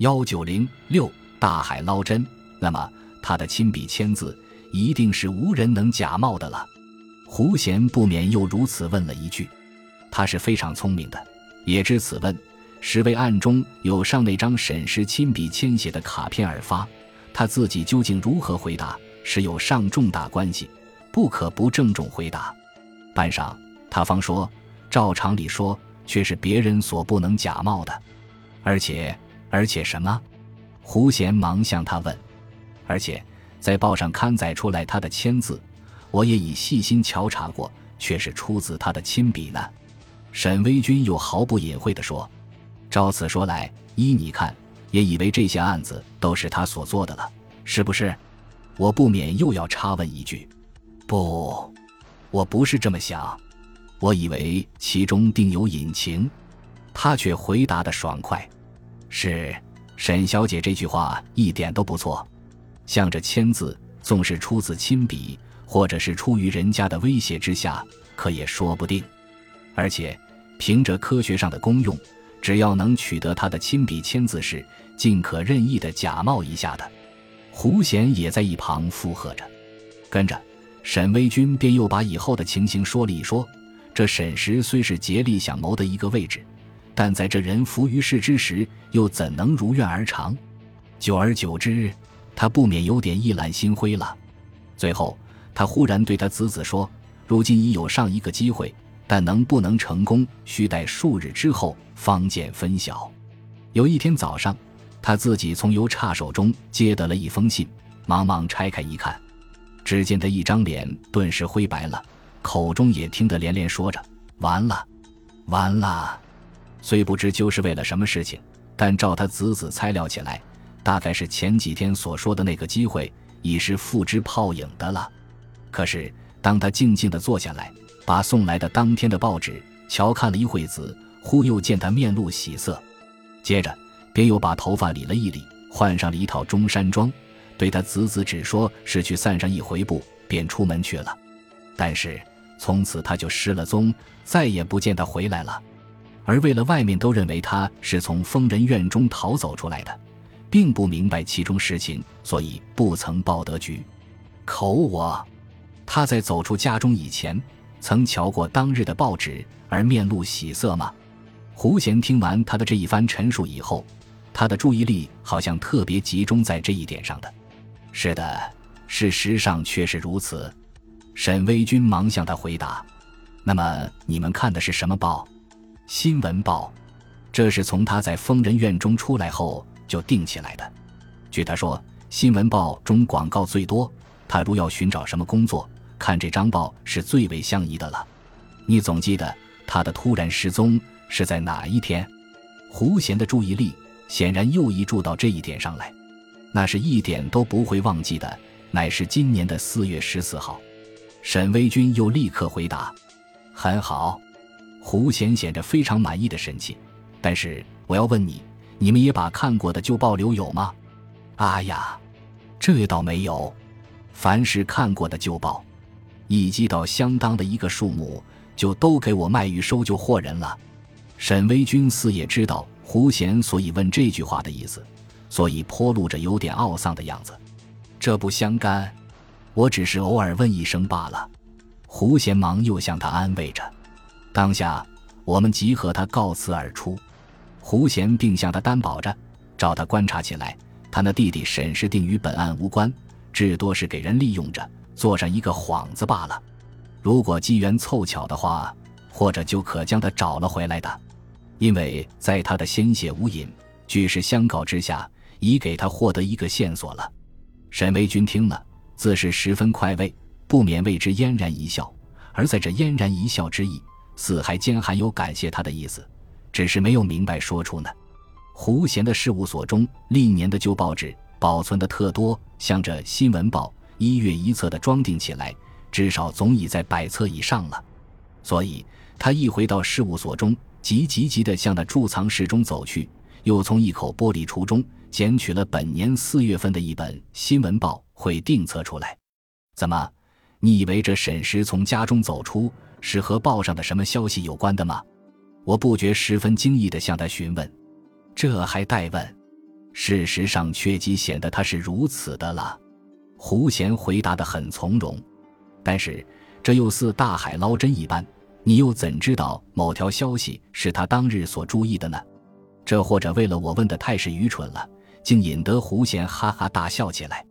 幺九零六大海捞针，那么他的亲笔签字一定是无人能假冒的了。胡贤不免又如此问了一句。他是非常聪明的，也知此问是为暗中有上那张沈氏亲笔签写的卡片而发。他自己究竟如何回答，是有上重大关系，不可不郑重回答。半晌，他方说：“照常理说，却是别人所不能假冒的。而且，而且什么？”胡贤忙向他问：“而且，在报上刊载出来他的签字，我也已细心瞧查过，却是出自他的亲笔呢。”沈威军又毫不隐晦地说：“照此说来，依你看，也以为这些案子都是他所做的了，是不是？”我不免又要插问一句：“不，我不是这么想，我以为其中定有隐情。”他却回答的爽快：“是，沈小姐这句话一点都不错。像这签字，纵是出自亲笔，或者是出于人家的威胁之下，可也说不定。”而且，凭着科学上的功用，只要能取得他的亲笔签字时，尽可任意的假冒一下的。胡贤也在一旁附和着。跟着，沈微君便又把以后的情形说了一说。这沈石虽是竭力想谋的一个位置，但在这人浮于事之时，又怎能如愿而偿？久而久之，他不免有点意懒心灰了。最后，他忽然对他子子说：“如今已有上一个机会。”但能不能成功，需待数日之后方见分晓。有一天早上，他自己从邮差手中接得了一封信，忙忙拆开一看，只见他一张脸顿时灰白了，口中也听得连连说着：“完了，完了。”虽不知究是为了什么事情，但照他子子猜料起来，大概是前几天所说的那个机会已是付之泡影的了。可是当他静静地坐下来，把送来的当天的报纸瞧看了一会子，忽又见他面露喜色，接着便又把头发理了一理，换上了一套中山装，对他子子只说是去散上一回步，便出门去了。但是从此他就失了踪，再也不见他回来了。而为了外面都认为他是从疯人院中逃走出来的，并不明白其中实情，所以不曾报得局。口我，他在走出家中以前。曾瞧过当日的报纸而面露喜色吗？胡贤听完他的这一番陈述以后，他的注意力好像特别集中在这一点上的。是的，事实上却是如此。沈威军忙向他回答：“那么你们看的是什么报？新闻报。这是从他在疯人院中出来后就定起来的。据他说，新闻报中广告最多。他如要寻找什么工作。”看这张报是最为相宜的了。你总记得他的突然失踪是在哪一天？胡贤的注意力显然又移注到这一点上来。那是一点都不会忘记的，乃是今年的四月十四号。沈威军又立刻回答：“很好。”胡贤显着非常满意的神气。但是我要问你，你们也把看过的旧报留有吗？啊呀，这倒没有。凡是看过的旧报。一积到相当的一个数目，就都给我卖与收旧货人了。沈威君似也知道胡贤所以问这句话的意思，所以颇露着有点懊丧的样子。这不相干，我只是偶尔问一声罢了。胡贤忙又向他安慰着。当下我们即和他告辞而出。胡贤并向他担保着，照他观察起来，他那弟弟沈氏定与本案无关，至多是给人利用着。做上一个幌子罢了，如果机缘凑巧的话，或者就可将他找了回来的。因为在他的鲜血无隐、举世相告之下，已给他获得一个线索了。沈维军听了，自是十分快慰，不免为之嫣然一笑。而在这嫣然一笑之意，似还兼含有感谢他的意思，只是没有明白说出呢。胡贤的事务所中历年的旧报纸保存的特多，像这《新闻报》。一月一册的装订起来，至少总已在百册以上了。所以他一回到事务所中，急急急地向那贮藏室中走去，又从一口玻璃橱中捡取了本年四月份的一本新闻报会订册出来。怎么，你以为这沈石从家中走出是和报上的什么消息有关的吗？我不觉十分惊异地向他询问。这还待问？事实上，却极显得他是如此的了。胡贤回答得很从容，但是这又似大海捞针一般，你又怎知道某条消息是他当日所注意的呢？这或者为了我问的太是愚蠢了，竟引得胡贤哈哈大笑起来。